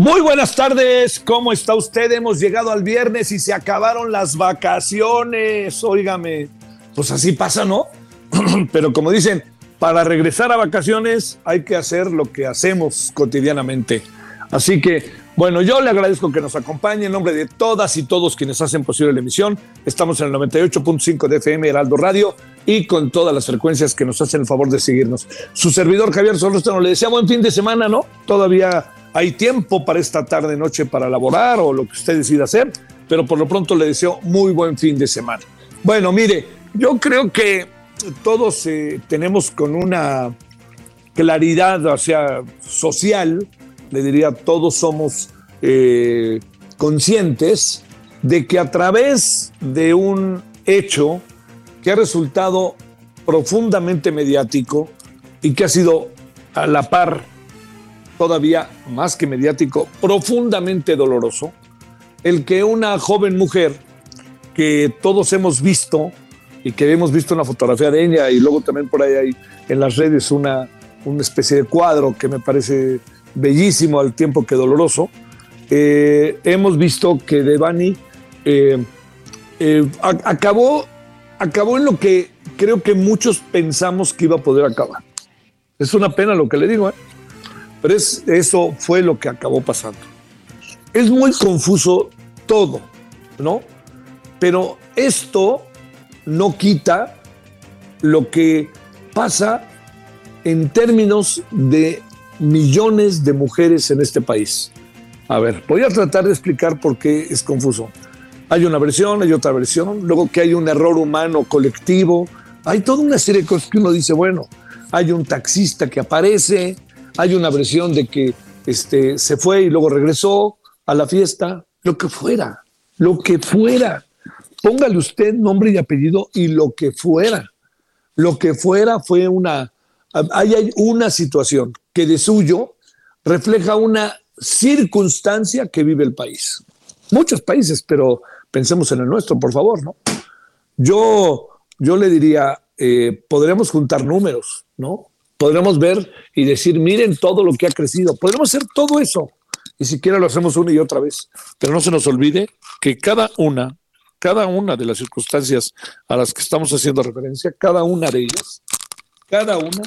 Muy buenas tardes, ¿cómo está usted? Hemos llegado al viernes y se acabaron las vacaciones, óigame. Pues así pasa, ¿no? Pero como dicen, para regresar a vacaciones hay que hacer lo que hacemos cotidianamente. Así que, bueno, yo le agradezco que nos acompañe en nombre de todas y todos quienes hacen posible la emisión. Estamos en el 98.5 de FM Heraldo Radio y con todas las frecuencias que nos hacen el favor de seguirnos. Su servidor Javier Solórzano le decía buen fin de semana, ¿no? Todavía hay tiempo para esta tarde noche para elaborar o lo que usted decida hacer, pero por lo pronto le deseo muy buen fin de semana. Bueno, mire, yo creo que todos eh, tenemos con una claridad, o sea, social, le diría, todos somos eh, conscientes de que a través de un hecho que ha resultado profundamente mediático y que ha sido a la par todavía más que mediático, profundamente doloroso, el que una joven mujer que todos hemos visto y que hemos visto una fotografía de ella y luego también por ahí hay en las redes una, especie de cuadro que me parece bellísimo al tiempo que doloroso, eh, hemos visto que Devani eh, eh, acabó, acabó en lo que creo que muchos pensamos que iba a poder acabar. Es una pena lo que le digo, ¿eh? Pero eso fue lo que acabó pasando. Es muy confuso todo, ¿no? Pero esto no quita lo que pasa en términos de millones de mujeres en este país. A ver, voy a tratar de explicar por qué es confuso. Hay una versión, hay otra versión, luego que hay un error humano colectivo, hay toda una serie de cosas que uno dice, bueno, hay un taxista que aparece, hay una versión de que este, se fue y luego regresó a la fiesta, lo que fuera, lo que fuera. Póngale usted nombre y apellido y lo que fuera. Lo que fuera fue una, hay una situación que de suyo refleja una circunstancia que vive el país. Muchos países, pero pensemos en el nuestro, por favor, ¿no? Yo, yo le diría, eh, podremos juntar números, ¿no? Podremos ver y decir, miren todo lo que ha crecido. Podremos hacer todo eso y siquiera lo hacemos una y otra vez. Pero no se nos olvide que cada una, cada una de las circunstancias a las que estamos haciendo referencia, cada una de ellas, cada una,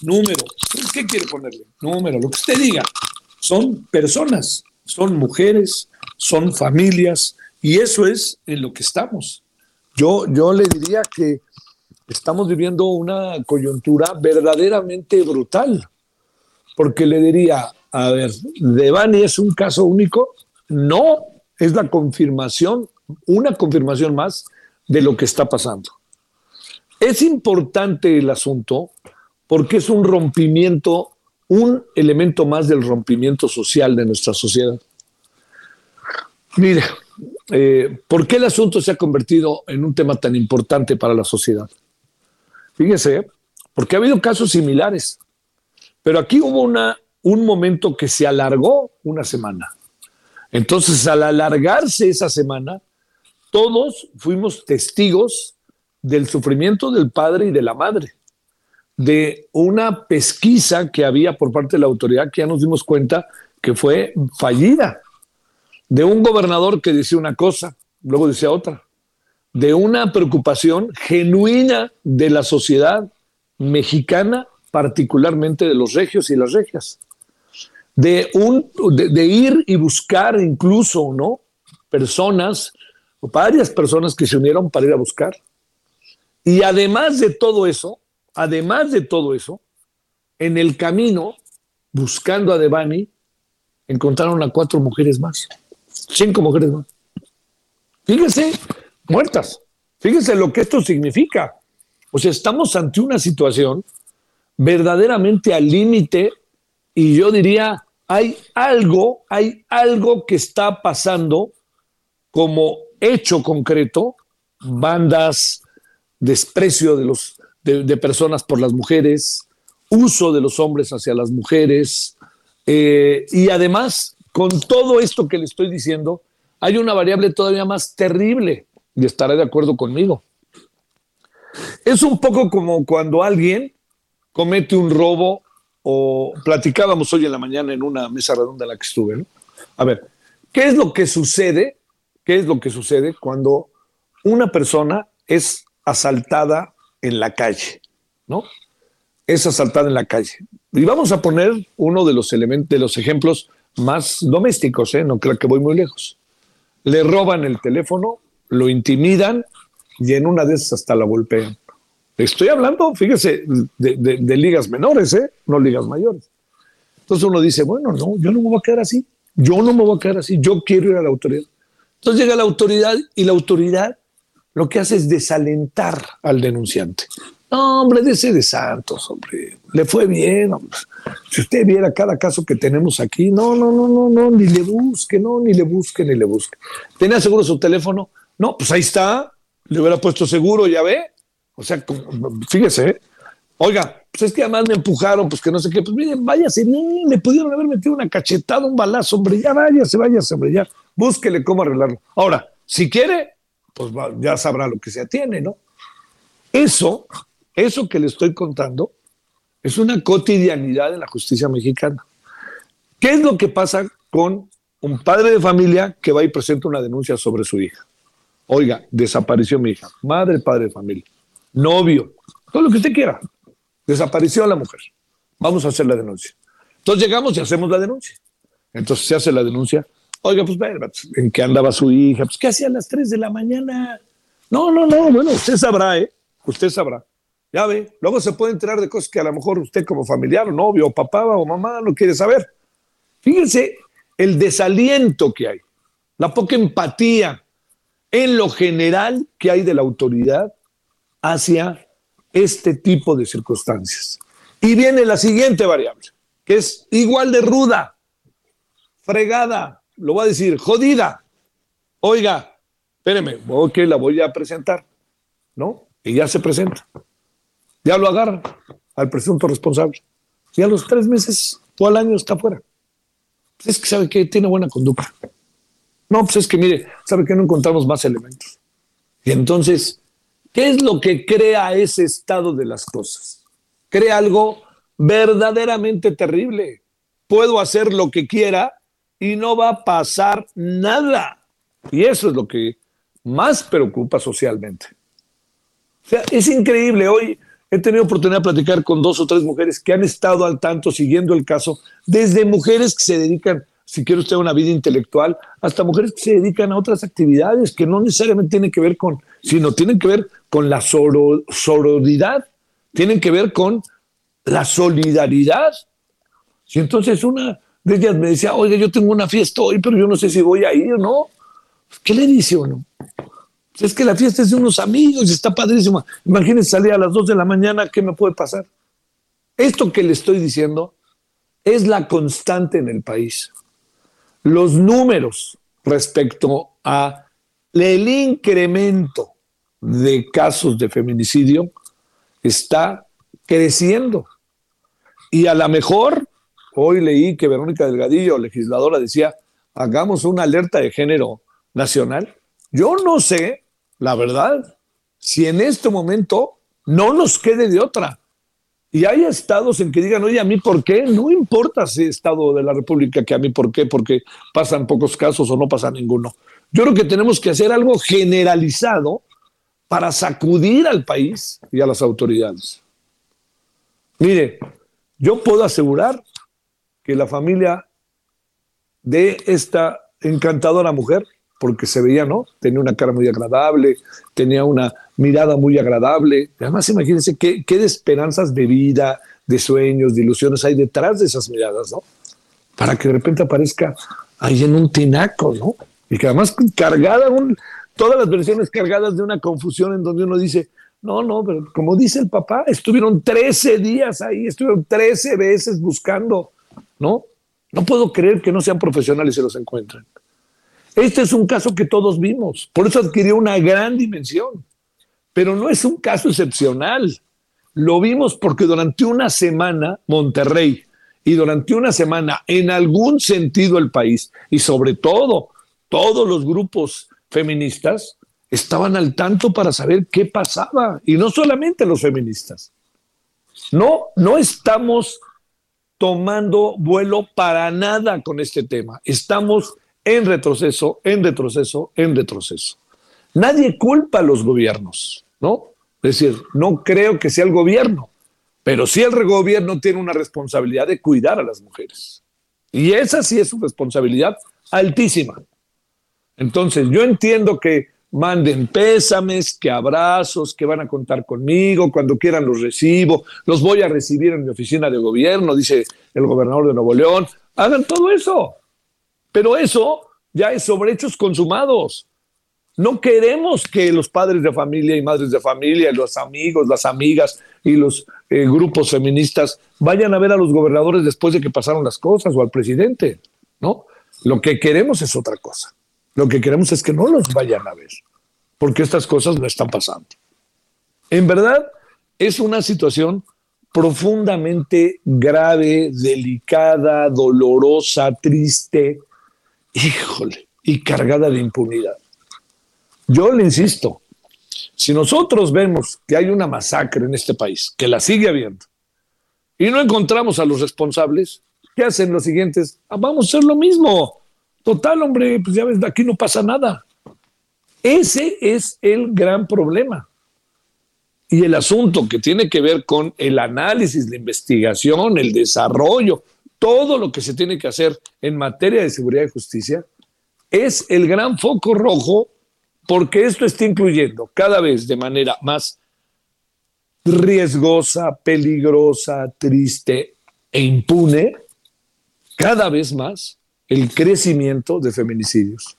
número. ¿Qué quiere ponerle? Número, lo que usted diga. Son personas, son mujeres, son familias y eso es en lo que estamos. Yo, yo le diría que estamos viviendo una coyuntura verdaderamente brutal, porque le diría, a ver, ¿Devani es un caso único? No, es la confirmación, una confirmación más de lo que está pasando. Es importante el asunto porque es un rompimiento, un elemento más del rompimiento social de nuestra sociedad. Mire, eh, ¿por qué el asunto se ha convertido en un tema tan importante para la sociedad? Fíjese, porque ha habido casos similares, pero aquí hubo una, un momento que se alargó una semana. Entonces, al alargarse esa semana, todos fuimos testigos del sufrimiento del padre y de la madre, de una pesquisa que había por parte de la autoridad que ya nos dimos cuenta que fue fallida, de un gobernador que decía una cosa, luego decía otra, de una preocupación genuina de la sociedad mexicana, particularmente de los regios y las regias, de, un, de, ir y buscar incluso, ¿no? Personas, varias personas que se unieron para ir a buscar. Y además de todo eso, además de todo eso, en el camino, buscando a Devani, encontraron a cuatro mujeres más, cinco mujeres más. Fíjense, muertas. Fíjense lo que esto significa. O sea, estamos ante una situación verdaderamente al límite y yo diría, hay algo, hay algo que está pasando como hecho concreto, bandas, desprecio de, los, de, personas por las mujeres, uso de los hombres hacia las mujeres, eh, y además, con todo esto que le estoy diciendo, hay una variable todavía más terrible, y estará de acuerdo conmigo. Es un poco como cuando alguien comete un robo o platicábamos hoy en la mañana en una mesa redonda en la que estuve, ¿no? A ver, ¿qué es lo que sucede? ¿Qué es lo que sucede cuando una persona es asaltada en la calle, ¿no? Es asaltada en la calle. Y vamos a poner uno de los elementos, de los ejemplos más domésticos, ¿eh? No creo que voy muy lejos. Le roban el teléfono, lo intimidan y en una de esas hasta la golpean. Estoy hablando, fíjese, de, ligas menores, ¿eh? no ligas mayores. Entonces uno dice, bueno, no, yo no me voy a quedar así, yo no me voy a quedar así, yo quiero ir a la autoridad. Entonces llega la autoridad y la autoridad lo que hace es desalentar al denunciante. No, hombre, ese de Santos, hombre, le fue bien. Si usted viera cada caso que tenemos aquí, no, no, no, no, no, ni le busque, no, ni le busque, ni le busque. ¿Tenía seguro su teléfono? No, pues ahí está, le hubiera puesto seguro, ya ve, o sea, fíjese, ¿eh? oiga, pues es que además me empujaron, pues que no sé qué, pues miren, váyase, le pudieron haber metido una cachetada, un balazo, hombre, ya váyase, váyase, hombre, ya, búsquele cómo arreglarlo. Ahora, si quiere, pues ya sabrá lo que se atiene, ¿no? Eso, eso que le estoy contando, es una cotidianidad en la justicia mexicana. ¿Qué es lo que pasa con un padre de familia que va y presenta una denuncia sobre su hija? Oiga, desapareció mi hija, madre, padre de familia novio, todo lo que usted quiera. Desapareció la mujer. Vamos a hacer la denuncia. Entonces llegamos y hacemos la denuncia. Entonces se hace la denuncia. Oiga, pues, ¿en qué andaba su hija? Pues, ¿qué hacía a las 3 de la mañana? No, no, no, bueno, usted sabrá, ¿eh? Usted sabrá. Ya ve, luego se puede enterar de cosas que a lo mejor usted como familiar novio o papá o mamá no quiere saber. Fíjense el desaliento que hay, la poca empatía en lo general que hay de la autoridad hacia este tipo de circunstancias. Y viene la siguiente variable, que es igual de ruda, fregada, lo voy a decir, jodida. Oiga, espéreme, ok, la voy a presentar, ¿no? Y ya se presenta. Ya lo agarran al presunto responsable. Y a los tres meses o al año está fuera. Es que sabe que tiene buena conducta. No, pues es que mire, sabe que no encontramos más elementos. Y entonces ¿Qué es lo que crea ese estado de las cosas? Crea algo verdaderamente terrible. Puedo hacer lo que quiera y no va a pasar nada. Y eso es lo que más preocupa socialmente. O sea, es increíble. Hoy he tenido oportunidad de platicar con dos o tres mujeres que han estado al tanto siguiendo el caso, desde mujeres que se dedican si quiere usted una vida intelectual, hasta mujeres que se dedican a otras actividades que no necesariamente tienen que ver con, sino tienen que ver con la sororidad, tienen que ver con la solidaridad. Si entonces una de ellas me decía, oye, yo tengo una fiesta hoy, pero yo no sé si voy a ir o no, ¿qué le dice uno? Es que la fiesta es de unos amigos está padrísima. Imagínense salir a las dos de la mañana, ¿qué me puede pasar? Esto que le estoy diciendo es la constante en el país los números respecto a el incremento de casos de feminicidio está creciendo. Y a lo mejor, hoy leí que Verónica Delgadillo, legisladora, decía, hagamos una alerta de género nacional. Yo no sé, la verdad, si en este momento no nos quede de otra. Y hay estados en que digan, oye, a mí por qué, no importa si estado de la República que a mí por qué, porque pasan pocos casos o no pasa ninguno. Yo creo que tenemos que hacer algo generalizado para sacudir al país y a las autoridades. Mire, yo puedo asegurar que la familia de esta encantadora mujer, porque se veía, ¿no? Tenía una cara muy agradable, tenía una mirada muy agradable. Además, imagínense qué, qué de esperanzas de vida, de sueños, de ilusiones hay detrás de esas miradas, ¿no? Para que de repente aparezca ahí en un tinaco, ¿no? Y que además cargada, todas las versiones cargadas de una confusión en donde uno dice, no, no, pero como dice el papá, estuvieron 13 días ahí, estuvieron 13 veces buscando, ¿no? No puedo creer que no sean profesionales y se los encuentren. Este es un caso que todos vimos, por eso adquirió una gran dimensión, pero no es un caso excepcional. Lo vimos porque durante una semana Monterrey y durante una semana en algún sentido el país y sobre todo todos los grupos feministas estaban al tanto para saber qué pasaba y no solamente los feministas. No, no estamos tomando vuelo para nada con este tema. Estamos en retroceso, en retroceso, en retroceso. Nadie culpa a los gobiernos, ¿no? Es decir, no creo que sea el gobierno, pero sí el gobierno tiene una responsabilidad de cuidar a las mujeres. Y esa sí es su responsabilidad altísima. Entonces, yo entiendo que manden pésames, que abrazos, que van a contar conmigo, cuando quieran los recibo, los voy a recibir en mi oficina de gobierno, dice el gobernador de Nuevo León. Hagan todo eso. Pero eso ya es sobre hechos consumados. No queremos que los padres de familia y madres de familia, los amigos, las amigas y los eh, grupos feministas vayan a ver a los gobernadores después de que pasaron las cosas o al presidente, ¿no? Lo que queremos es otra cosa. Lo que queremos es que no los vayan a ver, porque estas cosas no están pasando. En verdad, es una situación profundamente grave, delicada, dolorosa, triste, híjole, y cargada de impunidad. Yo le insisto, si nosotros vemos que hay una masacre en este país, que la sigue habiendo, y no encontramos a los responsables, ¿qué hacen los siguientes? Ah, vamos a hacer lo mismo. Total, hombre, pues ya ves, de aquí no pasa nada. Ese es el gran problema. Y el asunto que tiene que ver con el análisis, la investigación, el desarrollo, todo lo que se tiene que hacer en materia de seguridad y justicia, es el gran foco rojo porque esto está incluyendo cada vez de manera más riesgosa, peligrosa, triste e impune, cada vez más el crecimiento de feminicidios.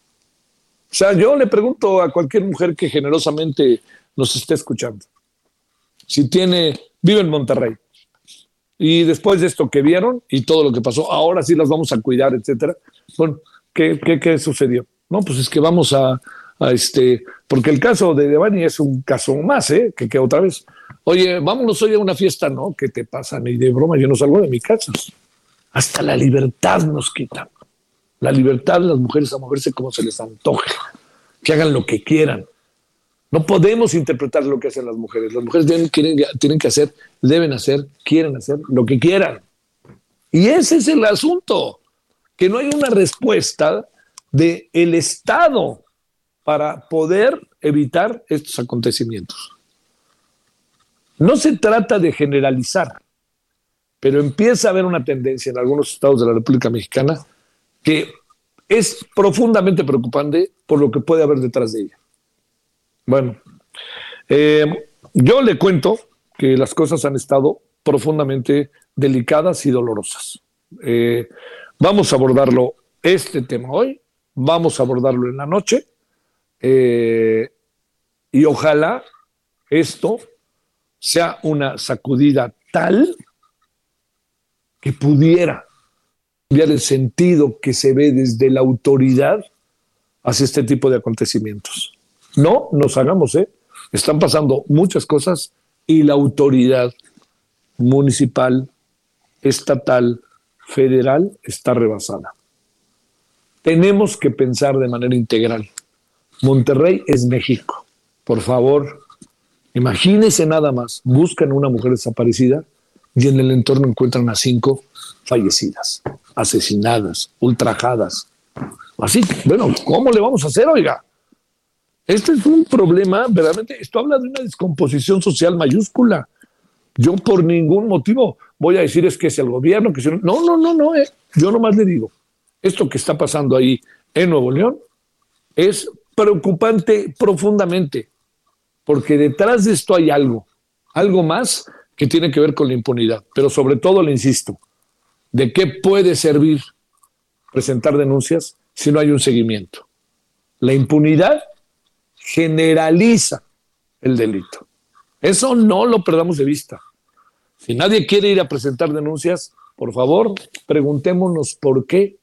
O sea, yo le pregunto a cualquier mujer que generosamente nos esté escuchando, si tiene, vive en Monterrey, y después de esto que vieron y todo lo que pasó, ahora sí las vamos a cuidar, etcétera. Bueno, ¿qué, qué, sucedió? No, pues es que vamos a, este, porque el caso de Devani es un caso más, ¿eh? Que, que otra vez, oye, vámonos hoy a una fiesta, ¿no? ¿Qué te pasa? Ni de broma, yo no salgo de mi casa. Hasta la libertad nos quitan la libertad de las mujeres a moverse como se les antoje, que hagan lo que quieran. No podemos interpretar lo que hacen las mujeres. Las mujeres tienen, que hacer, deben hacer, quieren hacer lo que quieran. Y ese es el asunto, que no hay una respuesta del el Estado para poder evitar estos acontecimientos. No se trata de generalizar, pero empieza a haber una tendencia en algunos estados de la República Mexicana que es profundamente preocupante por lo que puede haber detrás de ella. Bueno, eh, yo le cuento que las cosas han estado profundamente delicadas y dolorosas. Eh, vamos a abordarlo este tema hoy, vamos a abordarlo en la noche eh, y ojalá esto sea una sacudida tal que pudiera cambiar el sentido que se ve desde la autoridad hacia este tipo de acontecimientos. No nos hagamos, ¿eh? Están pasando muchas cosas y la autoridad municipal, estatal, federal está rebasada. Tenemos que pensar de manera integral. Monterrey es México. Por favor, imagínense nada más, buscan una mujer desaparecida y en el entorno encuentran a cinco fallecidas, asesinadas, ultrajadas. Así, bueno, ¿cómo le vamos a hacer, oiga? Este es un problema, verdaderamente, esto habla de una descomposición social mayúscula. Yo por ningún motivo voy a decir es que es el gobierno, que no, no, no, no, eh. yo nomás le digo, esto que está pasando ahí en Nuevo León es preocupante profundamente, porque detrás de esto hay algo, algo más que tiene que ver con la impunidad, pero sobre todo le insisto, ¿de qué puede servir presentar denuncias si no hay un seguimiento? La impunidad generaliza el delito. Eso no lo perdamos de vista. Si nadie quiere ir a presentar denuncias, por favor, preguntémonos por qué.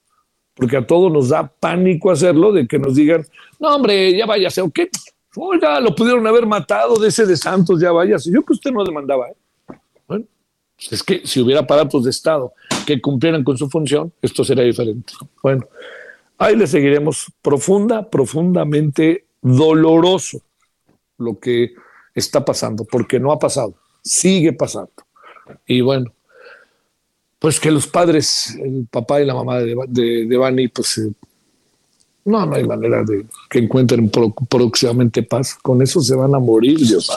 Porque a todos nos da pánico hacerlo, de que nos digan, no, hombre, ya váyase, o qué. Oiga, lo pudieron haber matado de ese de Santos, ya váyase. Yo que usted no demandaba. ¿eh? Bueno, pues es que si hubiera aparatos de Estado que cumplieran con su función, esto sería diferente. Bueno, ahí le seguiremos profunda, profundamente doloroso lo que está pasando, porque no ha pasado, sigue pasando. Y bueno, pues que los padres, el papá y la mamá de, de, Bani, pues eh, no, no hay manera de que encuentren próximamente paz. Con eso se van a morir, Dios.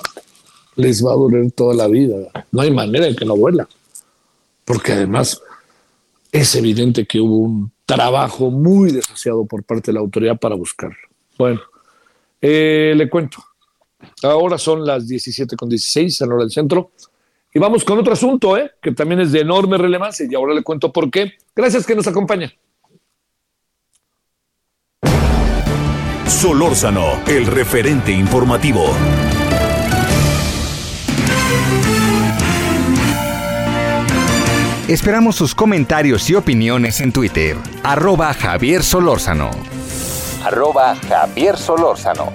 Les va a doler toda la vida. No hay manera de que no vuela. Porque además es evidente que hubo un trabajo muy desasiado por parte de la autoridad para buscarlo. Bueno, eh, le cuento. Ahora son las 17.16 en hora del centro. Y vamos con otro asunto, ¿eh? que también es de enorme relevancia y ahora le cuento por qué. Gracias que nos acompaña. Solórzano, el referente informativo. Esperamos sus comentarios y opiniones en Twitter. Arroba Javier Solórzano arroba Javier Solórzano.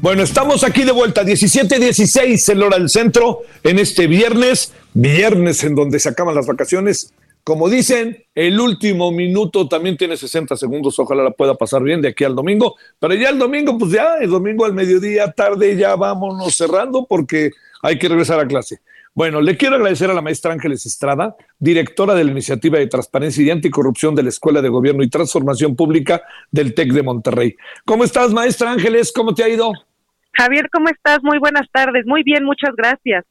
Bueno, estamos aquí de vuelta, 17-16 en hora del centro, en este viernes, viernes en donde se acaban las vacaciones como dicen, el último minuto también tiene 60 segundos, ojalá la pueda pasar bien de aquí al domingo, pero ya el domingo, pues ya, el domingo al mediodía, tarde, ya vámonos cerrando porque hay que regresar a clase. Bueno, le quiero agradecer a la maestra Ángeles Estrada, directora de la Iniciativa de Transparencia y Anticorrupción de la Escuela de Gobierno y Transformación Pública del TEC de Monterrey. ¿Cómo estás, maestra Ángeles? ¿Cómo te ha ido? Javier, ¿cómo estás? Muy buenas tardes. Muy bien, muchas gracias.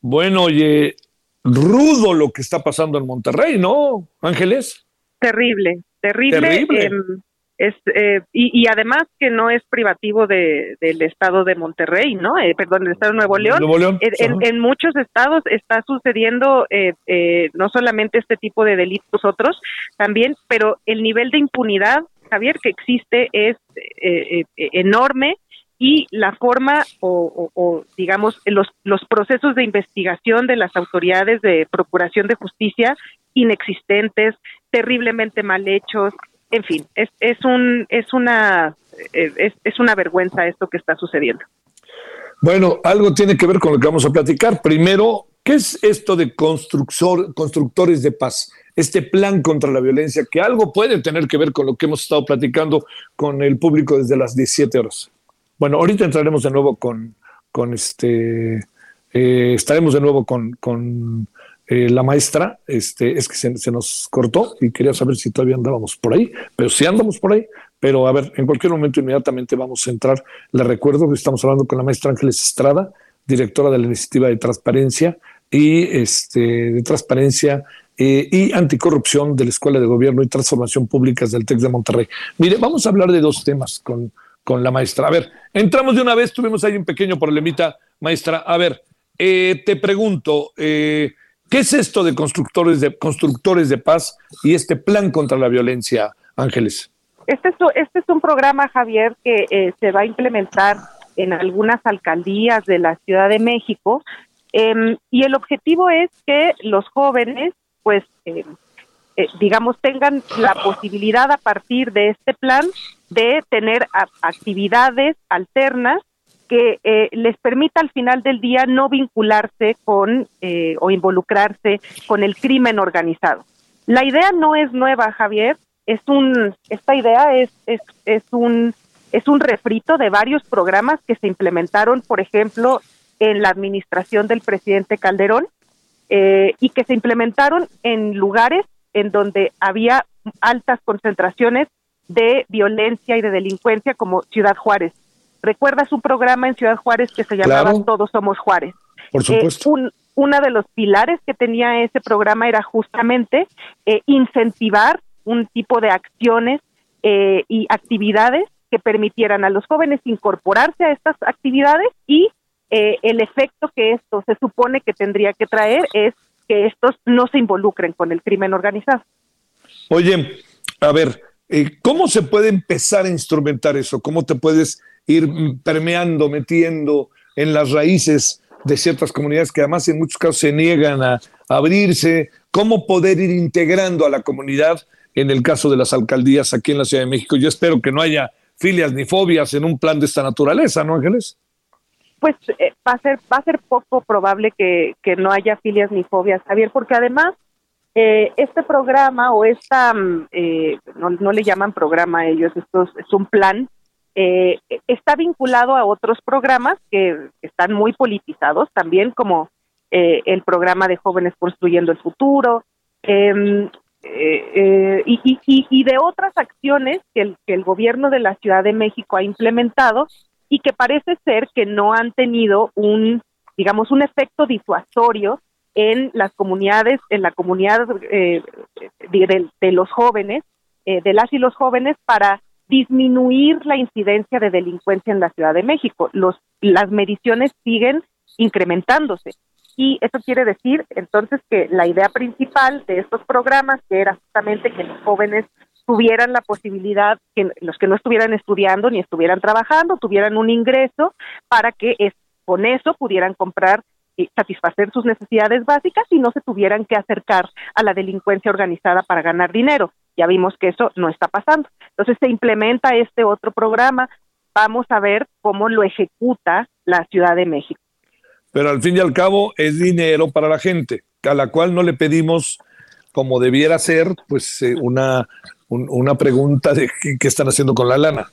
Bueno, oye, rudo lo que está pasando en Monterrey, ¿no, Ángeles? Terrible, terrible. Em, es, eh, y, además que no es privativo de, del estado de Monterrey, ¿no? Eh, perdón, del estado de Nuevo León. Nuevo León. En, muchos estados está sucediendo eh, no solamente este tipo de delitos, otros también, pero el nivel de impunidad, Javier, que existe es enorme y la forma o, digamos los, los procesos de investigación de las autoridades de procuración de justicia inexistentes, terriblemente mal hechos, en fin, es, es un es una es, es una vergüenza esto que está sucediendo. Bueno, algo tiene que ver con lo que vamos a platicar. Primero, ¿qué es esto de constructor, constructores de paz? Este plan contra la violencia, que algo puede tener que ver con lo que hemos estado platicando con el público desde las 17 horas. Bueno, ahorita entraremos de nuevo con, con este, eh, estaremos de nuevo con, con eh, la maestra, este, es que se, nos cortó y quería saber si todavía andábamos por ahí, pero sí andamos por ahí, pero a ver, en cualquier momento inmediatamente vamos a entrar. Le recuerdo que estamos hablando con la maestra Ángeles Estrada, directora de la Iniciativa de Transparencia y este, de Transparencia eh, y Anticorrupción de la Escuela de Gobierno y Transformación Públicas del TEC de Monterrey. Mire, vamos a hablar de dos temas con con la maestra. A ver, entramos de una vez, tuvimos ahí un pequeño problemita, maestra. A ver, eh, te pregunto, eh, ¿qué es esto de constructores de constructores de paz y este plan contra la violencia, Ángeles? Este es, este es un programa, Javier, que eh, se va a implementar en algunas alcaldías de la Ciudad de México em, y el objetivo es que los jóvenes, pues, em, digamos, tengan la posibilidad a partir de este plan de tener actividades alternas que eh, les permita al final del día no vincularse con eh, o involucrarse con el crimen organizado. La idea no es nueva, Javier. es un, esta idea es, es, es un es un refrito de varios programas que se implementaron, por ejemplo, en la administración del presidente Calderón eh, y que se implementaron en lugares en donde había altas concentraciones de violencia y de delincuencia como Ciudad Juárez. ¿Recuerdas un programa en Ciudad Juárez que se llamaba Todos Somos Juárez? Por supuesto. Eh, uno de los pilares que tenía ese programa era justamente eh, incentivar un tipo de acciones y actividades que permitieran a los jóvenes incorporarse a estas actividades y eh, el efecto que esto se supone que tendría que traer es que estos no se involucren con el crimen organizado. Oye, a ver, eh, ¿cómo se puede empezar a instrumentar eso? ¿Cómo te puedes ir permeando, metiendo en las raíces de ciertas comunidades que además en muchos casos se niegan a abrirse? ¿Cómo poder ir integrando a la comunidad en el caso de las alcaldías aquí en la Ciudad de México? Yo espero que no haya filias ni fobias en un plan de esta naturaleza, ¿no, Ángeles? Pues eh, va a ser va a ser poco probable que, no haya filias ni fobias, Javier, porque además eh, este programa o esta mm, eh, no, le llaman programa a ellos, esto es, un plan está vinculado a otros programas que están muy politizados también, como el programa de jóvenes construyendo el futuro, em, eh, eh, y, y, de otras acciones que el, que el gobierno de la Ciudad de México ha implementado y que parece ser que no han tenido un, digamos, un efecto disuasorio en las comunidades, en la comunidad eh, de, los jóvenes, de las y los jóvenes, para disminuir la incidencia de delincuencia en la Ciudad de México. Los, las mediciones siguen incrementándose. Y eso quiere decir entonces que la idea principal de estos programas, que era justamente que los jóvenes tuvieran la posibilidad, que los que no estuvieran estudiando ni estuvieran trabajando, tuvieran un ingreso para que con eso pudieran comprar y satisfacer sus necesidades básicas y no se tuvieran que acercar a la delincuencia organizada para ganar dinero. Ya vimos que eso no está pasando. Entonces se implementa este otro programa. Vamos a ver cómo lo ejecuta la Ciudad de México pero al fin y al cabo es dinero para la gente, a la cual no le pedimos, como debiera ser, pues eh, una, una pregunta de qué, están haciendo con la lana.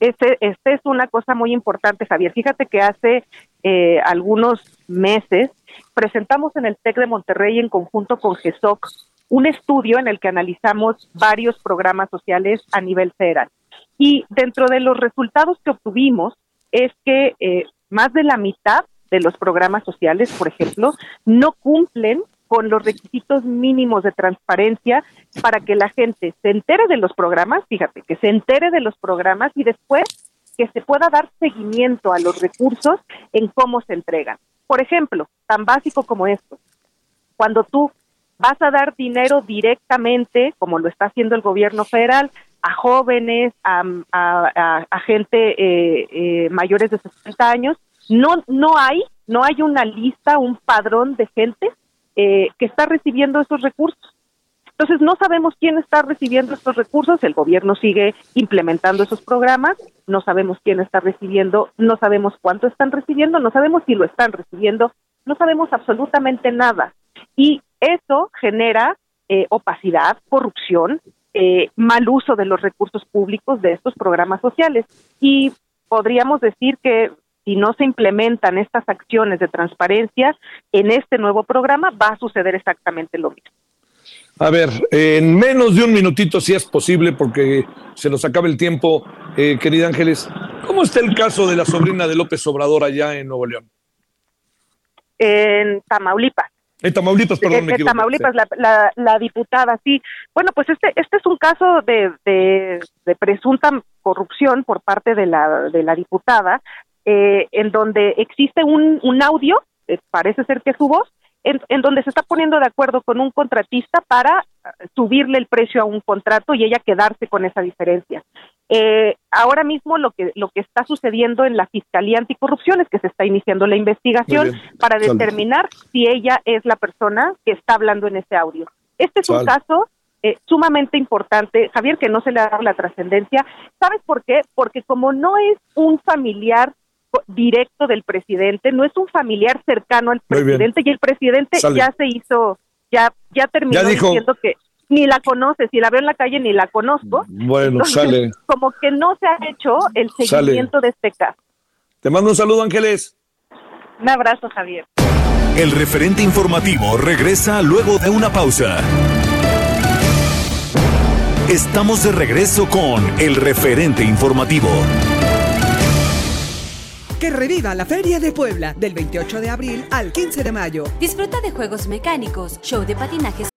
Este, este es una cosa muy importante, Javier. Fíjate que hace eh, algunos meses presentamos en el TEC de Monterrey en conjunto con GESOC un estudio en el que analizamos varios programas sociales a nivel federal. Y dentro de los resultados que obtuvimos es que eh, más de la mitad de los programas sociales, por ejemplo, no cumplen con los requisitos mínimos de transparencia para que la gente se entere de los programas, fíjate, que se entere de los programas y después que se pueda dar seguimiento a los recursos en cómo se entregan. Por ejemplo, tan básico como esto, cuando tú vas a dar dinero directamente, como lo está haciendo el gobierno federal, a jóvenes, a, gente eh, eh, mayores de 60 años, no, no hay, no hay una lista, un padrón de gente eh, que está recibiendo esos recursos. Entonces no sabemos quién está recibiendo estos recursos, el gobierno sigue implementando esos programas, no sabemos quién está recibiendo, no sabemos cuánto están recibiendo, no sabemos si lo están recibiendo, no sabemos absolutamente nada. Y eso genera eh, opacidad, corrupción, eh, mal uso de los recursos públicos de estos programas sociales. Y podríamos decir que si no se implementan estas acciones de transparencia en este nuevo programa, va a suceder exactamente lo mismo. A ver, en menos de un minutito, si es posible, porque se nos acaba el tiempo, eh, querida Ángeles, ¿cómo está el caso de la sobrina de López Obrador allá en Nuevo León? En Tamaulipas. En Tamaulipas, perdón, en, Tamaulipas, la, diputada, sí. Bueno, pues este, este es un caso de, de, presunta corrupción por parte de la, de la diputada, eh, en donde existe un, un audio, eh, parece ser que es su voz, en, en, donde se está poniendo de acuerdo con un contratista para eh, subirle el precio a un contrato y ella quedarse con esa diferencia. Eh, ahora mismo lo que lo que está sucediendo en la Fiscalía Anticorrupción es que se está iniciando la investigación para determinar si ella es la persona que está hablando en ese audio. Este es un caso eh, sumamente importante, Javier, que no se le ha dado la trascendencia. ¿Sabes por qué? Porque como no es un familiar directo del presidente, no es un familiar cercano al presidente y el presidente ya se hizo, ya ya terminó diciendo que ni la conoce, si la veo en la calle ni la conozco. Bueno, sale. Como que no se ha hecho el seguimiento de este caso. Te mando un saludo, Ángeles. Un abrazo, Javier. El referente informativo regresa luego de una pausa. Estamos de regreso con el referente informativo. Que reviva la Feria de Puebla del 28 de abril al 15 de mayo. Disfruta de juegos mecánicos, show de patinajes.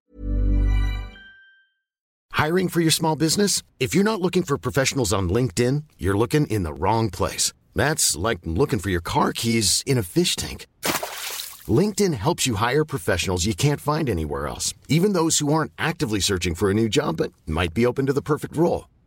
Hiring for your small business? If you're not looking for professionals on LinkedIn, you're looking in the wrong place. That's like looking for your car keys in a fish tank. LinkedIn helps you hire professionals you can't find anywhere else, even those who aren't actively searching for a new job but might be open to the perfect role.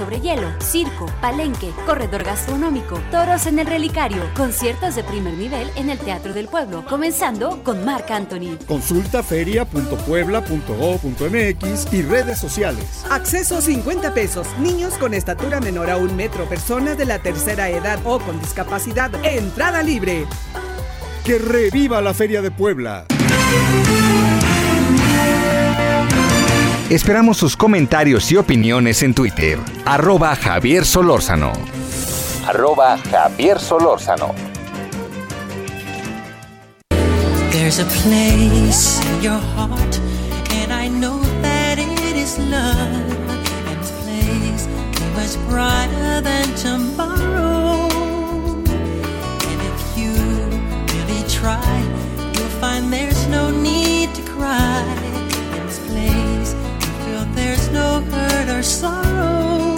Sobre hielo, circo, palenque, corredor gastronómico, toros en el relicario, conciertos de primer nivel en el Teatro del Pueblo, comenzando con Marc Anthony. Consulta feria.puebla.go.mx y redes sociales. Acceso 50 pesos. Niños con estatura menor a un metro, personas de la tercera edad o con discapacidad. Entrada libre. Que reviva la Feria de Puebla. Esperamos sus comentarios y opiniones en Twitter. Arroba Javier Solórzano. Arroba Javier Solórzano. There's a place in your heart, and I know that it is love. And this place is much brighter than tomorrow. And if you really try, you'll find there's no need to cry. In this place, there's no hurt or sorrow.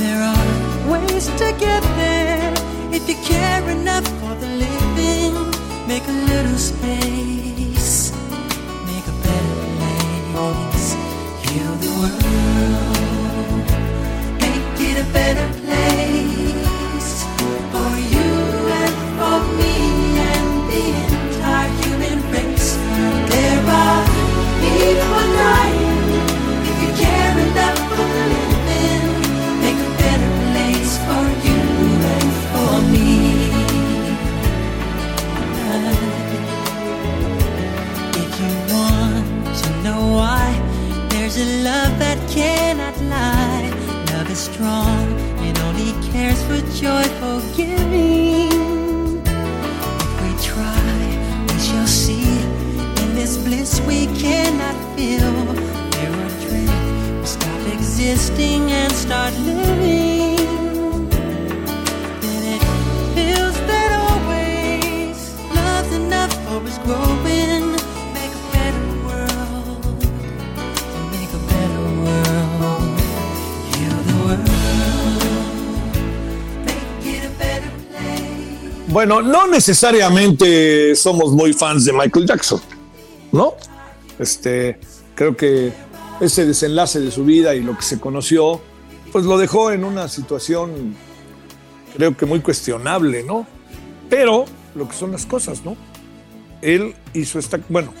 There are ways to get there if you care enough for the living. Make a little space, make a better place. Heal the world, make it a better place Bueno, no necesariamente somos muy fans de Michael Jackson, ¿no? Este, creo que ese desenlace de su vida y lo que se conoció, pues lo dejó en una situación, creo que muy cuestionable, ¿no? Pero lo que son las cosas, ¿no? Él hizo esta, bueno,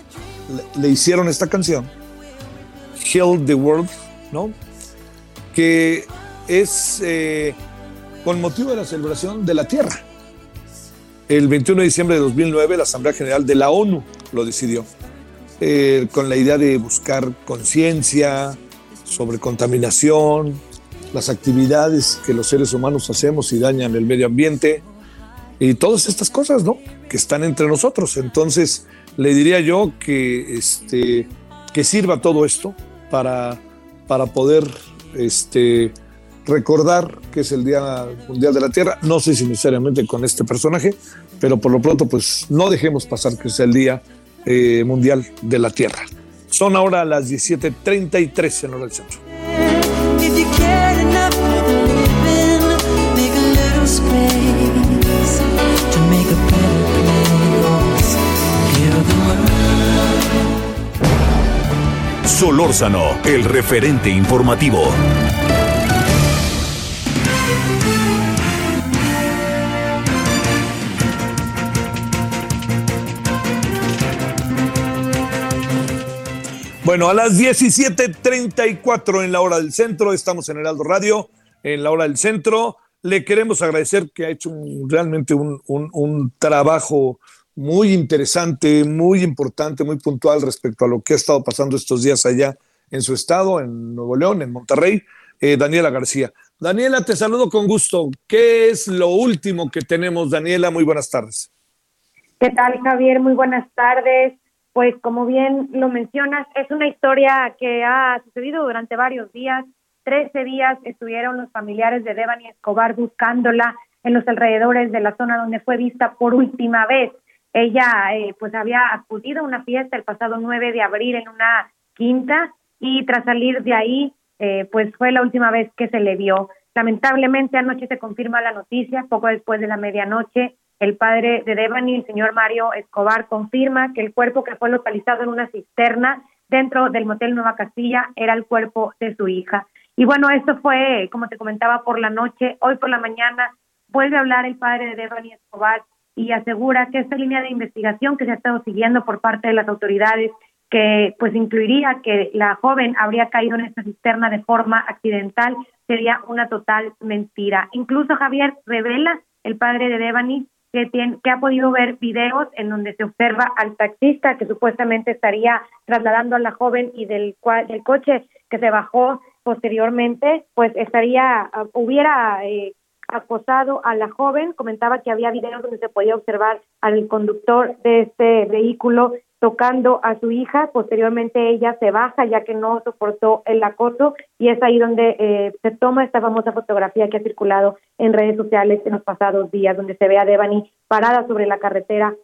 le, hicieron esta canción, Heal the World, ¿no? Que es eh, con motivo de la celebración de la Tierra. El 21 de diciembre de 2009, la Asamblea General de la ONU lo decidió, eh, con la idea de buscar conciencia sobre contaminación, las actividades que los seres humanos hacemos y dañan el medio ambiente y todas estas cosas, ¿no? Que están entre nosotros. Entonces, le diría yo que, este, que sirva todo esto para, para poder este, recordar que es el Día Mundial de la Tierra. No sé si necesariamente con este personaje, pero por lo pronto, pues no dejemos pasar que es el Día eh, Mundial de la Tierra. Son ahora las 17:33 en hora del centro. If you care enough Bueno, a las 17:34 en la hora del centro, estamos en Heraldo Radio, en la hora del centro. Le queremos agradecer que ha hecho un- realmente un, trabajo muy interesante, muy importante, muy puntual respecto a lo que ha estado pasando estos días allá en su estado, en Nuevo León, en Monterrey, eh, Daniela García. Daniela, te saludo con gusto. ¿Qué es lo último que tenemos, Daniela? Muy buenas tardes. ¿Qué tal, Javier? Muy buenas tardes. Pues como bien lo mencionas, es una historia que ha sucedido durante varios días. Trece días estuvieron los familiares de Devani Escobar buscándola en los alrededores de la zona donde fue vista por última vez. Ella eh, pues había acudido a una fiesta el pasado 9 de abril en una quinta y tras salir de ahí eh, pues fue la última vez que se le vio. Lamentablemente anoche se confirma la noticia, poco después de la medianoche, el padre de Devani, el señor Mario Escobar, confirma que el cuerpo que fue localizado en una cisterna dentro del motel Nueva Castilla era el cuerpo de su hija. Y bueno, esto fue, como te comentaba, por la noche. Hoy por la mañana vuelve a hablar el padre de Devani Escobar y asegura que esta línea de investigación que se ha estado siguiendo por parte de las autoridades que pues incluiría que la joven habría caído en esta cisterna de forma accidental, sería una total mentira. Incluso Javier revela, el padre de Devani, que, tiene, que ha podido ver videos en donde se observa al taxista que supuestamente estaría trasladando a la joven y del, cual, del coche que se bajó posteriormente, pues estaría, uh, hubiera eh, acosado a la joven, comentaba que había videos donde se podía observar al conductor de este vehículo tocando a su hija, posteriormente ella se baja ya que no soportó el acoso y es ahí donde eh, se toma esta famosa fotografía que ha circulado en redes sociales en los pasados días, donde se ve a Devani parada sobre la carretera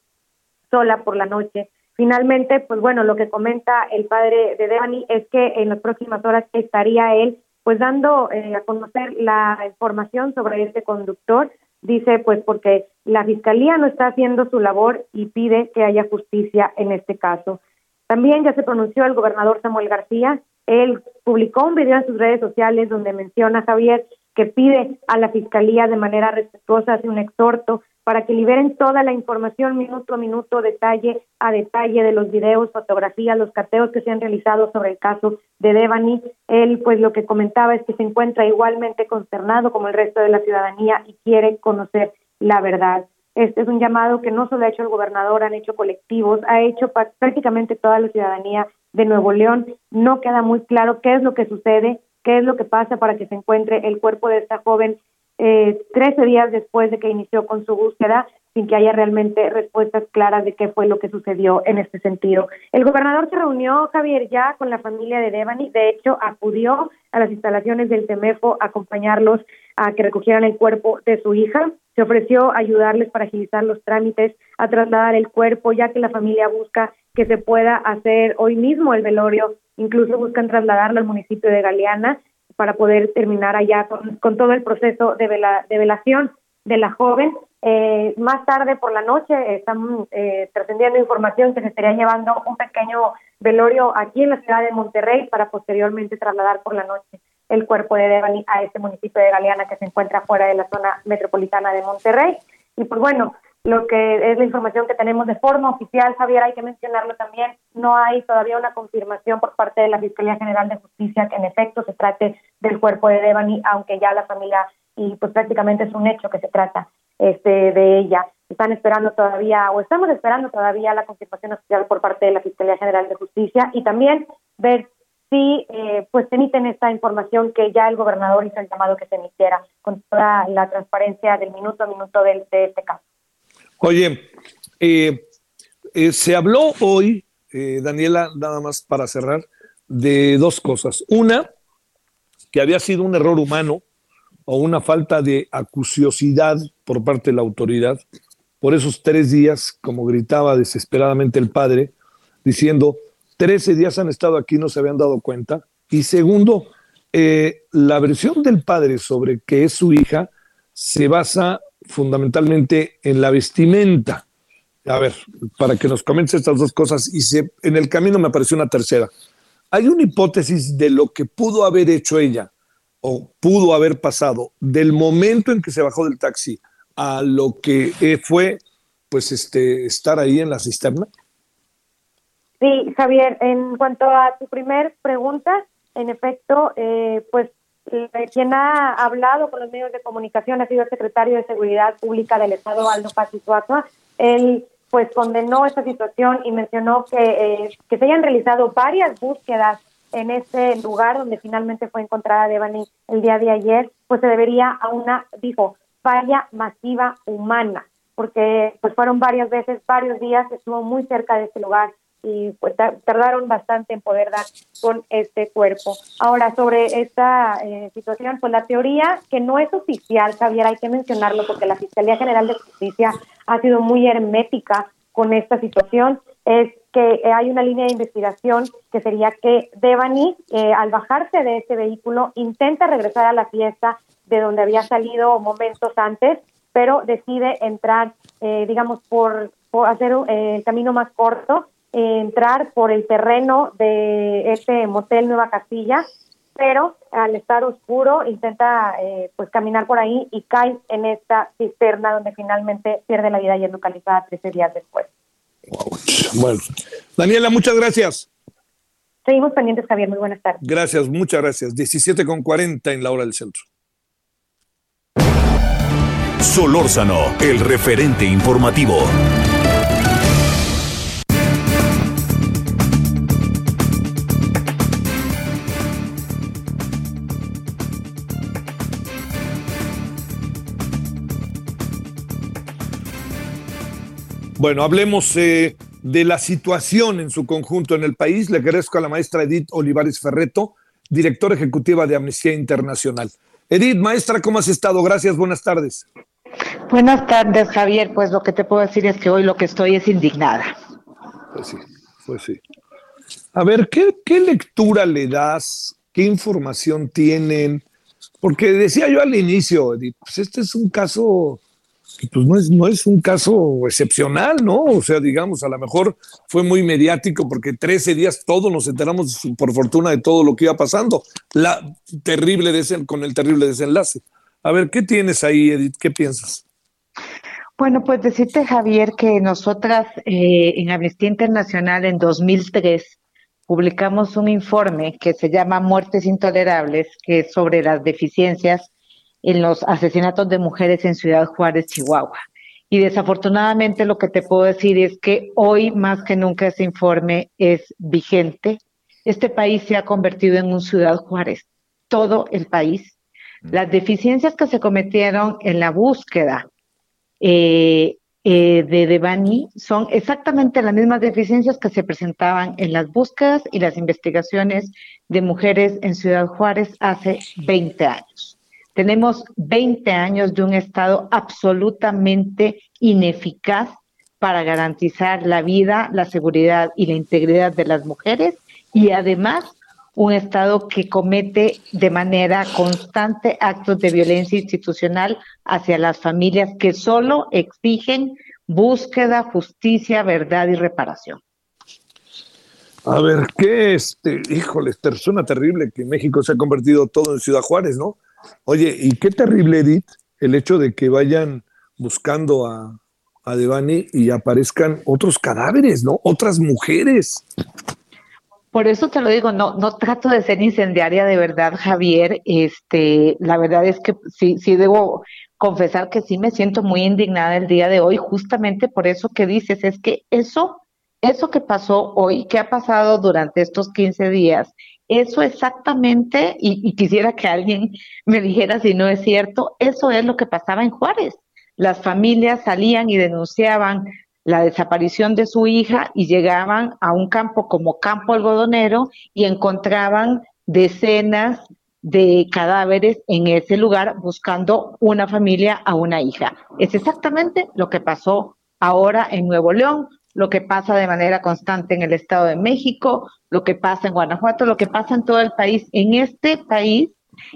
sola por la noche. Finalmente, pues bueno, lo que comenta el padre de Devani es que en las próximas horas estaría él pues dando eh, a conocer la información sobre este conductor, dice pues porque la fiscalía no está haciendo su labor y pide que haya justicia en este caso. También ya se pronunció el gobernador Samuel García, él publicó un video en sus redes sociales donde menciona Javier que pide a la fiscalía de manera respetuosa, hace un exhorto para que liberen toda la información minuto a minuto, detalle a detalle de los videos, fotografías, los cateos que se han realizado sobre el caso de Devani. Él, pues, lo que comentaba es que se encuentra igualmente consternado como el resto de la ciudadanía y quiere conocer la verdad. Este es un llamado que no solo ha hecho el gobernador, han hecho colectivos, ha hecho prácticamente toda la ciudadanía de Nuevo León. No queda muy claro qué es lo que sucede, qué es lo que pasa para que se encuentre el cuerpo de esta joven eh, 13 días después de que inició con su búsqueda, sin que haya realmente respuestas claras de qué fue lo que sucedió en este sentido. El gobernador se reunió, Javier, ya con la familia de Devani, de hecho acudió a las instalaciones del TEMEFO a acompañarlos a que recogieran el cuerpo de su hija, se ofreció ayudarles para agilizar los trámites, a trasladar el cuerpo, ya que la familia busca que se pueda hacer hoy mismo el velorio, incluso buscan trasladarlo al municipio de Galeana para poder terminar allá con, con todo el proceso de, vela, de velación de la joven. Eh, más tarde por la noche están eh, trascendiendo información que se estaría llevando un pequeño velorio aquí en la ciudad de Monterrey para posteriormente trasladar por la noche el cuerpo de Devani a este municipio de Galeana que se encuentra fuera de la zona metropolitana de Monterrey. Y pues bueno, lo que es la información que tenemos de forma oficial, Javier, hay que mencionarlo también, no hay todavía una confirmación por parte de la Fiscalía General de Justicia que en efecto se trate del cuerpo de Devani, aunque ya la familia, y pues prácticamente es un hecho que se trata este de ella. Están esperando todavía, o estamos esperando todavía la confirmación oficial por parte de la Fiscalía General de Justicia y también ver si eh, pues emiten esta información que ya el gobernador hizo el llamado que se emitiera con toda la transparencia del minuto a minuto de, de este caso. Oye, eh, eh, se habló hoy, eh, Daniela, nada más para cerrar, de dos cosas. Una, que había sido un error humano o una falta de acuciosidad por parte de la autoridad por esos tres días, como gritaba desesperadamente el padre, diciendo, 13 días han estado aquí, no se habían dado cuenta. Y segundo, la versión del padre sobre que es su hija se basa fundamentalmente en la vestimenta. A ver, para que nos comente estas dos cosas, y se, en el camino me apareció una tercera. Hay una hipótesis de lo que pudo haber hecho ella o pudo haber pasado del momento en que se bajó del taxi a lo que eh, fue, pues, este, estar ahí en la cisterna. Sí, Javier, en cuanto a tu primer pregunta, en efecto, eh, pues quien ha hablado con los medios de comunicación ha sido el secretario de Seguridad Pública del Estado, Aldo Paz Él pues condenó esta situación y mencionó que, eh, que se hayan realizado varias búsquedas en ese lugar donde finalmente fue encontrada Devani el día de ayer, pues se debería a una, dijo, falla masiva humana, porque pues fueron varias veces, varios días, estuvo muy cerca de ese lugar y pues tardaron bastante en poder dar con este cuerpo. Ahora, sobre esta eh, situación, pues la teoría que no es oficial, Javier, hay que mencionarlo porque la Fiscalía General de Justicia ha sido muy hermética con esta situación, es que hay una línea de investigación que sería que Devani, eh, al bajarse de este vehículo, intenta regresar a la fiesta de donde había salido momentos antes, pero decide entrar, eh, digamos, por, por hacer el camino más corto entrar por el terreno de este motel Nueva Castilla, pero al estar oscuro intenta eh, pues caminar por ahí y cae en esta cisterna donde finalmente pierde la vida y es localizada 13 días después. Bueno, Daniela, muchas gracias. Seguimos pendientes, Javier. Muy buenas tardes. Gracias, muchas gracias. 17 con 40 en la hora del centro. Solórzano, el referente informativo. Bueno, hablemos eh, de la situación en su conjunto en el país. Le agradezco a la maestra Edith Olivares Ferreto, directora ejecutiva de Amnistía Internacional. Edith, maestra, ¿cómo has estado? Gracias, buenas tardes. Buenas tardes, Javier. Pues lo que te puedo decir es que hoy lo que estoy es indignada. Pues sí, pues sí. A ver, ¿qué, qué lectura le das? ¿Qué información tienen? Porque decía yo al inicio, Edith, pues este es un caso pues no es, no es un caso excepcional, ¿no? O sea, digamos, a lo mejor fue muy mediático porque 13 días todos nos enteramos, por fortuna, de todo lo que iba pasando. La terrible con el terrible desenlace. A ver, ¿qué tienes ahí, Edith? ¿Qué piensas? Bueno, pues decirte, Javier, que nosotras eh, en Amnistía Internacional en 2003 publicamos un informe que se llama Muertes Intolerables, que es sobre las deficiencias en los asesinatos de mujeres en Ciudad Juárez, Chihuahua. Y desafortunadamente lo que te puedo decir es que hoy más que nunca ese informe es vigente. Este país se ha convertido en un Ciudad Juárez, todo el país. Mm. Las deficiencias que se cometieron en la búsqueda eh, eh, de Devani son exactamente las mismas deficiencias que se presentaban en las búsquedas y las investigaciones de mujeres en Ciudad Juárez hace 20 años. Tenemos 20 años de un Estado absolutamente ineficaz para garantizar la vida, la seguridad y la integridad de las mujeres y además un Estado que comete de manera constante actos de violencia institucional hacia las familias que solo exigen búsqueda, justicia, verdad y reparación. A ver, ¿qué este? Híjole, persona terrible que México se ha convertido todo en Ciudad Juárez, ¿no? Oye, y qué terrible, Edith, el hecho de que vayan buscando a, a Devani y aparezcan otros cadáveres, ¿no? Otras mujeres. Por eso te lo digo, no, no trato de ser incendiaria de verdad, Javier. Este, la verdad es que sí, sí debo confesar que sí me siento muy indignada el día de hoy, justamente por eso que dices, es que eso, eso que pasó hoy, que ha pasado durante estos 15 días, eso exactamente, y, quisiera que alguien me dijera si no es cierto, eso es lo que pasaba en Juárez. Las familias salían y denunciaban la desaparición de su hija y llegaban a un campo como campo algodonero y encontraban decenas de cadáveres en ese lugar buscando una familia a una hija. Es exactamente lo que pasó ahora en Nuevo León, lo que pasa de manera constante en el Estado de México, lo que pasa en Guanajuato, lo que pasa en todo el país. En este país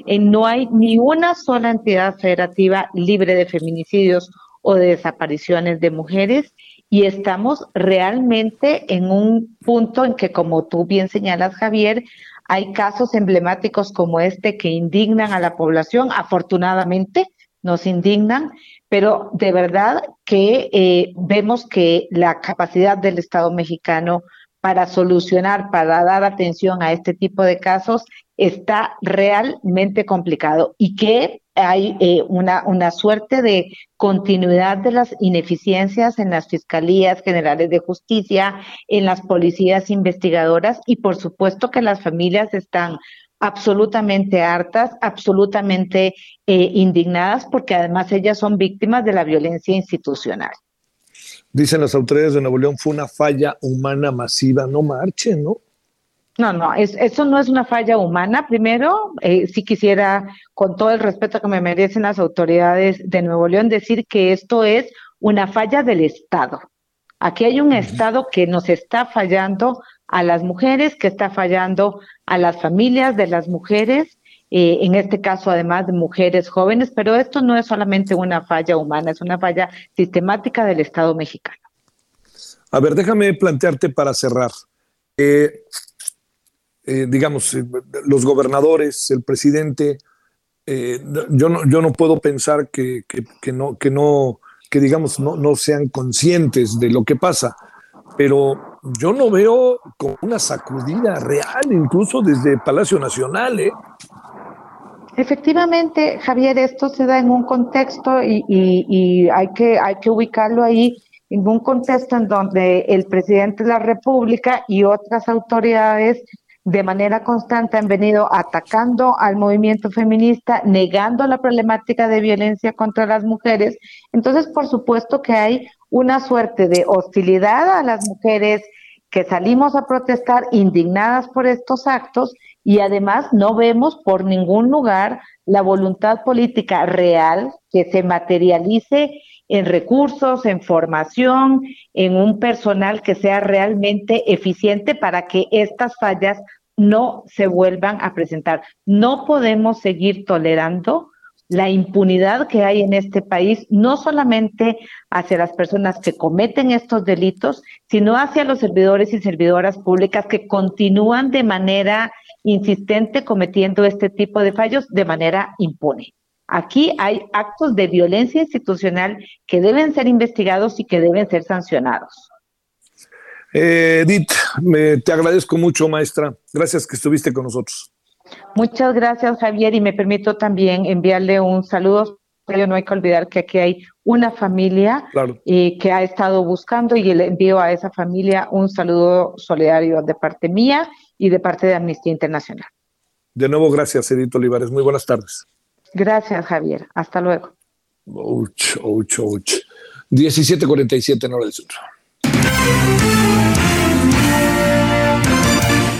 eh, no hay ni una sola entidad federativa libre de feminicidios o de desapariciones de mujeres y estamos realmente en un punto en que, como tú bien señalas, Javier, hay casos emblemáticos como este que indignan a la población, afortunadamente nos indignan, pero de verdad que eh, vemos que la capacidad del Estado mexicano para solucionar, para dar atención a este tipo de casos, está realmente complicado y que hay eh, una, una suerte de continuidad de las ineficiencias en las fiscalías generales de justicia, en las policías investigadoras y por supuesto que las familias están absolutamente hartas, absolutamente eh, indignadas, porque además ellas son víctimas de la violencia institucional. Dicen las autoridades de Nuevo León, fue una falla humana masiva, no marchen, ¿no? No, no, eso no es una falla humana. Primero, eh, sí quisiera, con todo el respeto que me merecen las autoridades de Nuevo León, decir que esto es una falla del Estado. Aquí hay un Estado que nos está fallando a las mujeres, que está fallando a las familias de las mujeres, eh, en este caso además de mujeres jóvenes, pero esto no es solamente una falla humana, es una falla sistemática del Estado mexicano. A ver, déjame plantearte para cerrar. Eh, eh, digamos, los gobernadores, el presidente, yo, no, yo no puedo pensar que, que, no, que no, que digamos, no, no sean conscientes de lo que pasa, pero yo no veo como una sacudida real, incluso desde Palacio Nacional, Efectivamente, Javier, esto se da en un contexto y, y, y, hay, que, hay que ubicarlo ahí, en un contexto en donde el presidente de la República y otras autoridades de manera constante han venido atacando al movimiento feminista, negando la problemática de violencia contra las mujeres. Entonces, por supuesto que hay una suerte de hostilidad a las mujeres que salimos a protestar indignadas por estos actos y además no vemos por ningún lugar la voluntad política real que se materialice en recursos, en formación, en un personal que sea realmente eficiente para que estas fallas no se vuelvan a presentar. No podemos seguir tolerando la impunidad que hay en este país, no solamente hacia las personas que cometen estos delitos, sino hacia los servidores y servidoras públicas que continúan de manera insistente cometiendo este tipo de fallos de manera impune. Aquí hay actos de violencia institucional que deben ser investigados y que deben ser sancionados. Eh, Edith, me, te agradezco mucho, maestra. Gracias que estuviste con nosotros. Muchas gracias, Javier, y me permito también enviarle un saludo. No hay que olvidar que aquí hay una familia eh, que ha estado buscando y le envío a esa familia un saludo solidario de parte mía y de parte de Amnistía Internacional. De nuevo, gracias, Edith Olivares. Muy buenas tardes. Gracias, Javier. Hasta luego. Ouch, ouch, ouch. 1747 en hora del centro.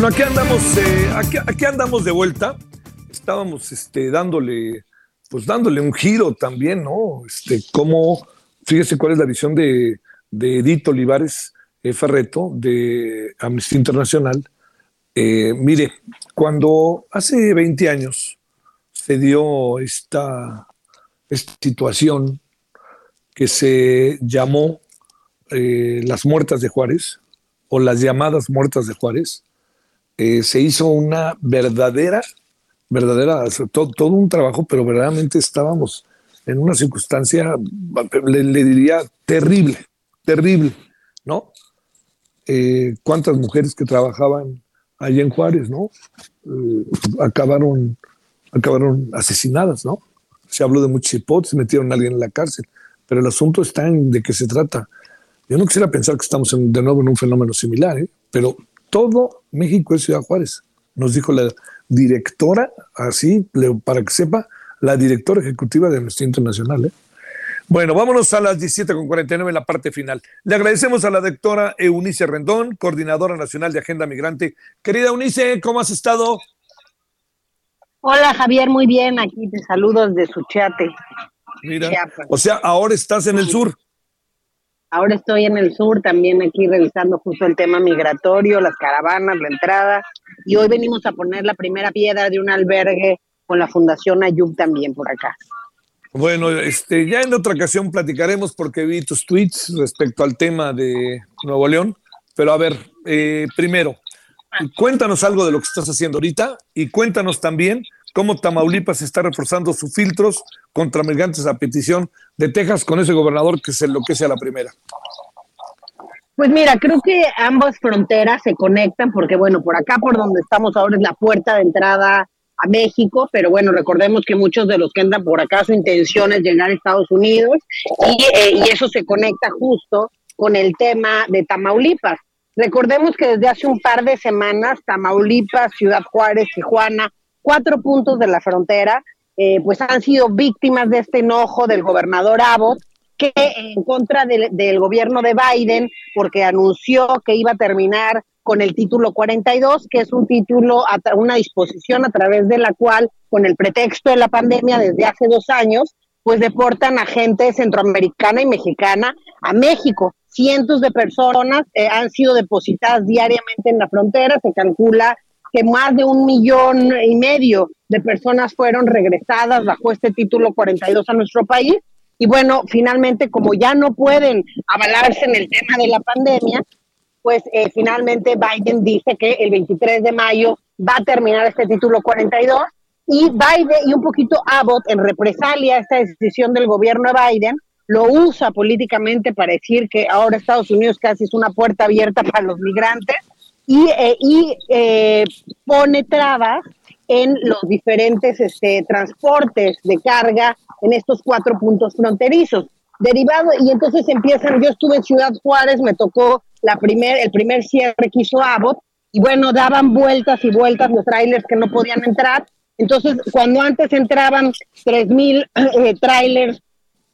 Bueno, aquí andamos, eh, aquí, andamos de vuelta. Estábamos este, dándole, pues dándole un giro también, ¿no? Este, cómo, fíjese cuál es la visión de, de Edith Olivares eh, Ferreto de Amnistía Internacional. Eh, mire, cuando hace 20 años se dio esta, esta situación que se llamó las muertas de Juárez, o las llamadas muertas de Juárez, eh, se hizo una verdadera, verdadera, todo, un trabajo, pero verdaderamente estábamos en una circunstancia, le, diría, terrible, terrible, ¿no? Eh, cuántas mujeres que trabajaban allá en Juárez, ¿no? Eh, acabaron, acabaron asesinadas, ¿no? Se habló de muchas hipótesis, metieron a alguien en la cárcel, pero el asunto está en de qué se trata. Yo no quisiera pensar que estamos de nuevo en un fenómeno similar, ¿eh? pero todo México es Ciudad Juárez, nos dijo la directora, así, para que sepa, la directora ejecutiva de Amnistía Internacional. ¿eh? Bueno, vámonos a las 17.49 en la parte final. Le agradecemos a la doctora Eunice Rendón, coordinadora nacional de Agenda Migrante. Querida Eunice, ¿cómo has estado? Hola Javier, muy bien, aquí te saludo desde Suchiate. Mira, o sea, ahora estás en el sur. Ahora estoy en el sur, también aquí revisando justo el tema migratorio, las caravanas, la entrada. Y hoy venimos a poner la primera piedra de un albergue con la Fundación Ayub también por acá. Bueno, este, ya en otra ocasión platicaremos porque vi tus tweets respecto al tema de Nuevo León. Pero a ver, eh, primero, cuéntanos algo de lo que estás haciendo ahorita y cuéntanos también cómo Tamaulipas está reforzando sus filtros contra migrantes a petición de Texas con ese gobernador que se enloquece a la primera. Pues mira, creo que ambas fronteras se conectan porque, bueno, por acá, por donde estamos ahora, es la puerta de entrada a México, pero bueno, recordemos que muchos de los que andan por acá su intención es llegar a Estados Unidos y, eh, y eso se conecta justo con el tema de Tamaulipas. Recordemos que desde hace un par de semanas, Tamaulipas, Ciudad Juárez, Tijuana, cuatro puntos de la frontera, eh, pues han sido víctimas de este enojo del gobernador Abbott, que en contra del, gobierno de Biden, porque anunció que iba a terminar con el título 42, que es un título, una disposición a través de la cual, con el pretexto de la pandemia desde hace dos años, pues deportan a gente centroamericana y mexicana a México. Cientos de personas eh, han sido depositadas diariamente en la frontera, se calcula que más de un millón y medio de personas fueron regresadas bajo este título 42 a nuestro país. Y bueno, finalmente, como ya no pueden avalarse en el tema de la pandemia, pues eh, finalmente Biden dice que el 23 de mayo va a terminar este título 42 y Biden y un poquito Abbott en represalia a esta decisión del gobierno de Biden lo usa políticamente para decir que ahora Estados Unidos casi es una puerta abierta para los migrantes y, eh, y eh, pone trabas en los diferentes este, transportes de carga en estos cuatro puntos fronterizos. Derivado, y entonces empiezan, yo estuve en Ciudad Juárez, me tocó la primer, el primer cierre que hizo Abbott, y bueno, daban vueltas y vueltas los trailers que no podían entrar. Entonces, cuando antes entraban 3.000 eh, trailers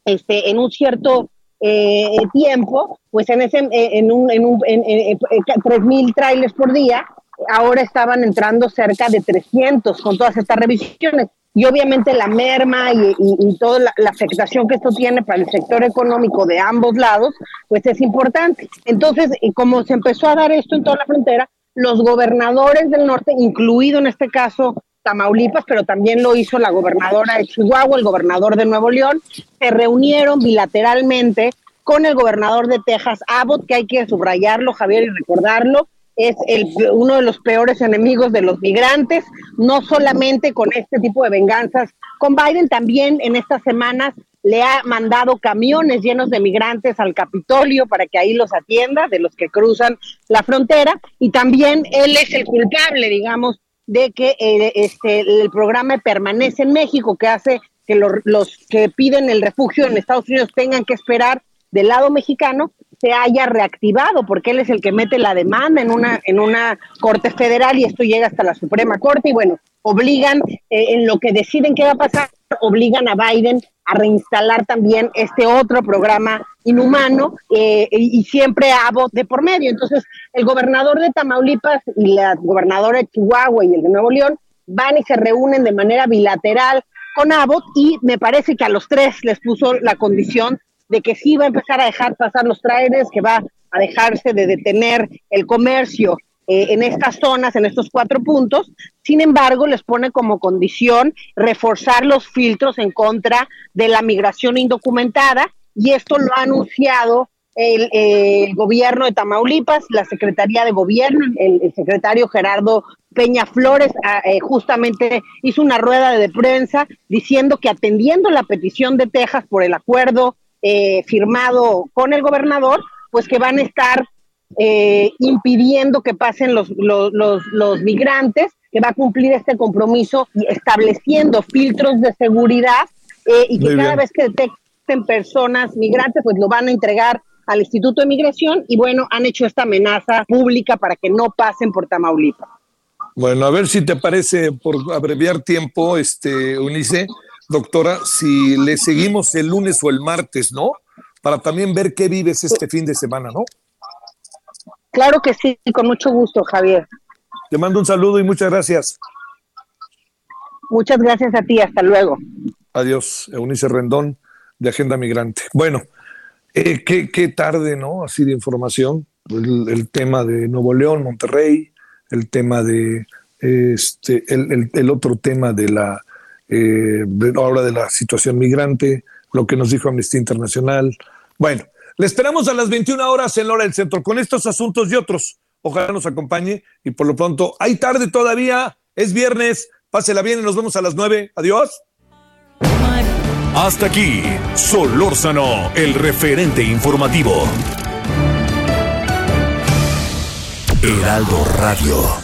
este, en un cierto eh, tiempo, pues en ese eh, en un, en un en, en, 3.000 trailers por día, ahora estaban entrando cerca de 300 con todas estas revisiones. Y obviamente la merma y, y, y toda la, la, afectación que esto tiene para el sector económico de ambos lados, pues es importante. Entonces, como se empezó a dar esto en toda la frontera, los gobernadores del norte, incluido en este caso Tamaulipas, pero también lo hizo la gobernadora de Chihuahua, el gobernador de Nuevo León, se reunieron bilateralmente con el gobernador de Texas, Abbott, que hay que subrayarlo, Javier, y recordarlo, es el, uno de los peores enemigos de los migrantes, no solamente con este tipo de venganzas con Biden, también en estas semanas le ha mandado camiones llenos de migrantes al Capitolio para que ahí los atienda, de los que cruzan la frontera, y también él es el culpable, digamos, de que eh, este, el programa permanece en México, que hace que los, los que piden el refugio en Estados Unidos tengan que esperar del lado mexicano se haya reactivado, porque él es el que mete la demanda en una, en una corte federal y esto llega hasta la Suprema Corte y bueno, obligan, eh, en lo que deciden qué va a pasar, obligan a Biden a reinstalar también este otro programa inhumano eh, y, siempre Abbott de por medio. Entonces, el gobernador de Tamaulipas y la gobernadora de Chihuahua y el de Nuevo León van y se reúnen de manera bilateral con Abbott y me parece que a los tres les puso la condición de que sí va a empezar a dejar pasar los trailers, que va a dejarse de detener el comercio eh, en estas zonas, en estos cuatro puntos. Sin embargo, les pone como condición reforzar los filtros en contra de la migración indocumentada y esto lo ha anunciado el, gobierno de Tamaulipas, la Secretaría de Gobierno, el, secretario Gerardo Peña Flores eh, justamente hizo una rueda de prensa diciendo que atendiendo la petición de Texas por el acuerdo eh, firmado con el gobernador, pues que van a estar eh, impidiendo que pasen los, los, los, los, migrantes, que va a cumplir este compromiso estableciendo filtros de seguridad eh, y que Muy cada bien. vez que detecten personas migrantes, pues lo van a entregar al Instituto de Migración y bueno, han hecho esta amenaza pública para que no pasen por Tamaulipas. Bueno, a ver si te parece, por abreviar tiempo, este, Unice, doctora, si le seguimos el lunes o el martes, ¿no? Para también ver qué vives este fin de semana, ¿no? Claro que sí, con mucho gusto, Javier. Te mando un saludo y muchas gracias. Muchas gracias a ti, hasta luego. Adiós, Eunice Rendón, de Agenda Migrante. Bueno, eh, qué, qué, tarde, ¿no? Así de información. El, el, tema de Nuevo León, Monterrey, el tema de este, el, el, el otro tema de la eh, ahora de la situación migrante, lo que nos dijo Amnistía Internacional. Bueno, le esperamos a las 21 horas en la hora del centro con estos asuntos y otros. Ojalá nos acompañe y por lo pronto, hay tarde todavía, es viernes, pásela bien y nos vemos a las 9. Adiós. Hasta aquí, Solórzano, el referente informativo. Heraldo Radio.